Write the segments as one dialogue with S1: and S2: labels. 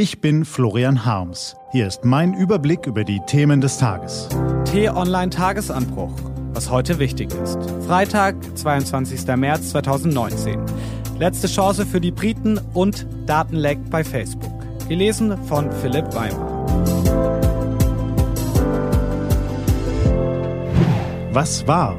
S1: Ich bin Florian Harms. Hier ist mein Überblick über die Themen des Tages.
S2: T-Online Tagesanbruch. Was heute wichtig ist. Freitag, 22. März 2019. Letzte Chance für die Briten und Datenleck bei Facebook. Gelesen von Philipp Weimar.
S1: Was war?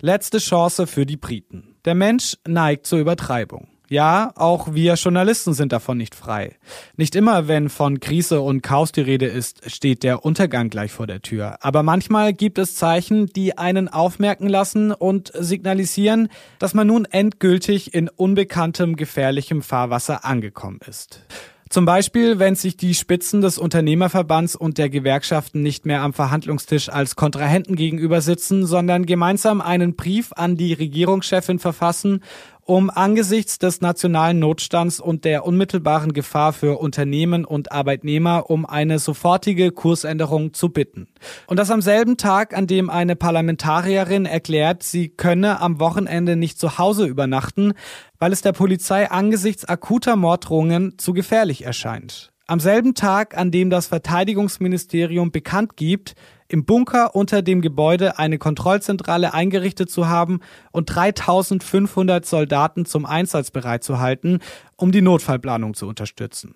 S2: Letzte Chance für die Briten. Der Mensch neigt zur Übertreibung. Ja, auch wir Journalisten sind davon nicht frei. Nicht immer, wenn von Krise und Chaos die Rede ist, steht der Untergang gleich vor der Tür. Aber manchmal gibt es Zeichen, die einen aufmerken lassen und signalisieren, dass man nun endgültig in unbekanntem, gefährlichem Fahrwasser angekommen ist. Zum Beispiel, wenn sich die Spitzen des Unternehmerverbands und der Gewerkschaften nicht mehr am Verhandlungstisch als Kontrahenten gegenüber sitzen, sondern gemeinsam einen Brief an die Regierungschefin verfassen um angesichts des nationalen Notstands und der unmittelbaren Gefahr für Unternehmen und Arbeitnehmer um eine sofortige Kursänderung zu bitten. Und das am selben Tag, an dem eine Parlamentarierin erklärt, sie könne am Wochenende nicht zu Hause übernachten, weil es der Polizei angesichts akuter Morddrohungen zu gefährlich erscheint. Am selben Tag, an dem das Verteidigungsministerium bekannt gibt, im Bunker unter dem Gebäude eine Kontrollzentrale eingerichtet zu haben und 3500 Soldaten zum Einsatz bereit zu halten, um die Notfallplanung zu unterstützen.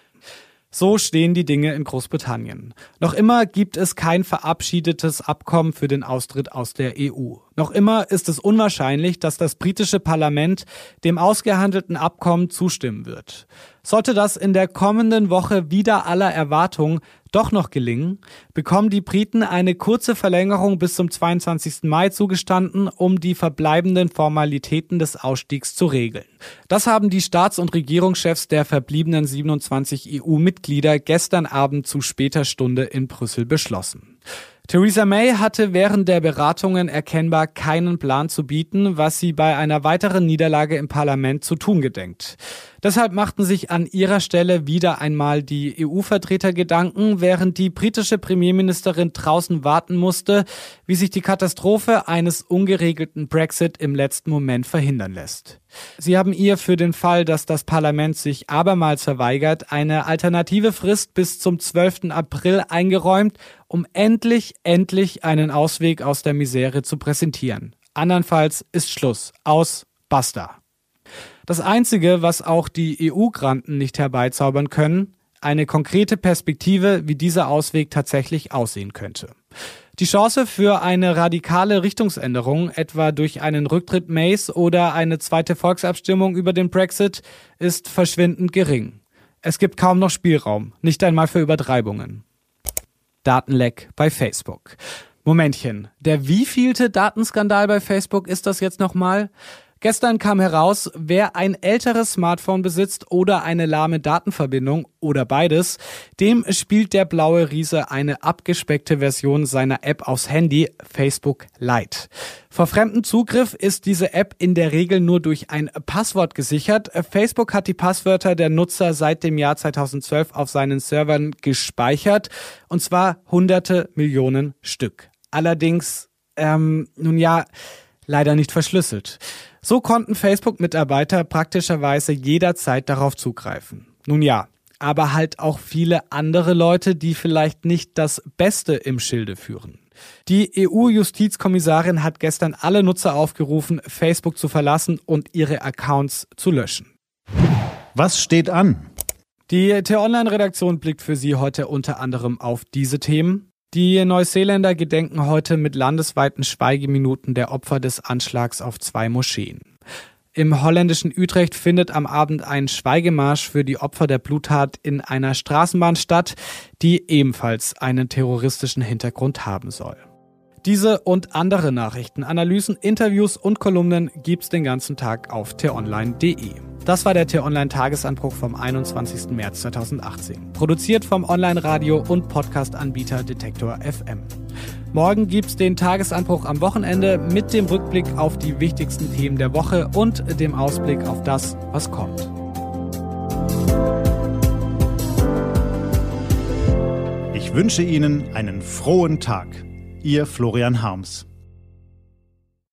S2: So stehen die Dinge in Großbritannien. Noch immer gibt es kein verabschiedetes Abkommen für den Austritt aus der EU. Noch immer ist es unwahrscheinlich, dass das britische Parlament dem ausgehandelten Abkommen zustimmen wird. Sollte das in der kommenden Woche wieder aller Erwartung doch noch gelingen, bekommen die Briten eine kurze Verlängerung bis zum 22. Mai zugestanden, um die verbleibenden Formalitäten des Ausstiegs zu regeln. Das haben die Staats- und Regierungschefs der verbliebenen 27 EU-Mitglieder gestern Abend zu später Stunde in Brüssel beschlossen. Theresa May hatte während der Beratungen erkennbar keinen Plan zu bieten, was sie bei einer weiteren Niederlage im Parlament zu tun gedenkt. Deshalb machten sich an ihrer Stelle wieder einmal die EU-Vertreter Gedanken, während die britische Premierministerin draußen warten musste, wie sich die Katastrophe eines ungeregelten Brexit im letzten Moment verhindern lässt. Sie haben ihr für den Fall, dass das Parlament sich abermals verweigert, eine alternative Frist bis zum 12. April eingeräumt, um endlich, endlich einen Ausweg aus der Misere zu präsentieren. Andernfalls ist Schluss. Aus. Basta. Das Einzige, was auch die EU-Granten nicht herbeizaubern können, eine konkrete Perspektive, wie dieser Ausweg tatsächlich aussehen könnte. Die Chance für eine radikale Richtungsänderung, etwa durch einen Rücktritt Mays oder eine zweite Volksabstimmung über den Brexit, ist verschwindend gering. Es gibt kaum noch Spielraum, nicht einmal für Übertreibungen. Datenleck bei Facebook. Momentchen, der wievielte Datenskandal bei Facebook ist das jetzt nochmal? Gestern kam heraus, wer ein älteres Smartphone besitzt oder eine lahme Datenverbindung oder beides, dem spielt der blaue Riese eine abgespeckte Version seiner App aufs Handy, Facebook Lite. Vor fremdem Zugriff ist diese App in der Regel nur durch ein Passwort gesichert. Facebook hat die Passwörter der Nutzer seit dem Jahr 2012 auf seinen Servern gespeichert, und zwar hunderte Millionen Stück. Allerdings, ähm, nun ja, leider nicht verschlüsselt. So konnten Facebook-Mitarbeiter praktischerweise jederzeit darauf zugreifen. Nun ja, aber halt auch viele andere Leute, die vielleicht nicht das Beste im Schilde führen. Die EU-Justizkommissarin hat gestern alle Nutzer aufgerufen, Facebook zu verlassen und ihre Accounts zu löschen.
S1: Was steht an?
S2: Die T-Online-Redaktion blickt für Sie heute unter anderem auf diese Themen. Die Neuseeländer gedenken heute mit landesweiten Schweigeminuten der Opfer des Anschlags auf zwei Moscheen. Im holländischen Utrecht findet am Abend ein Schweigemarsch für die Opfer der Bluttat in einer Straßenbahn statt, die ebenfalls einen terroristischen Hintergrund haben soll. Diese und andere Nachrichten, Analysen, Interviews und Kolumnen gibt's den ganzen Tag auf t-online.de. Das war der T-Online-Tagesanbruch vom 21. März 2018. Produziert vom Online-Radio- und Podcast-Anbieter Detektor FM. Morgen gibt's den Tagesanbruch am Wochenende mit dem Rückblick auf die wichtigsten Themen der Woche und dem Ausblick auf das, was kommt.
S1: Ich wünsche Ihnen einen frohen Tag. Ihr Florian Harms.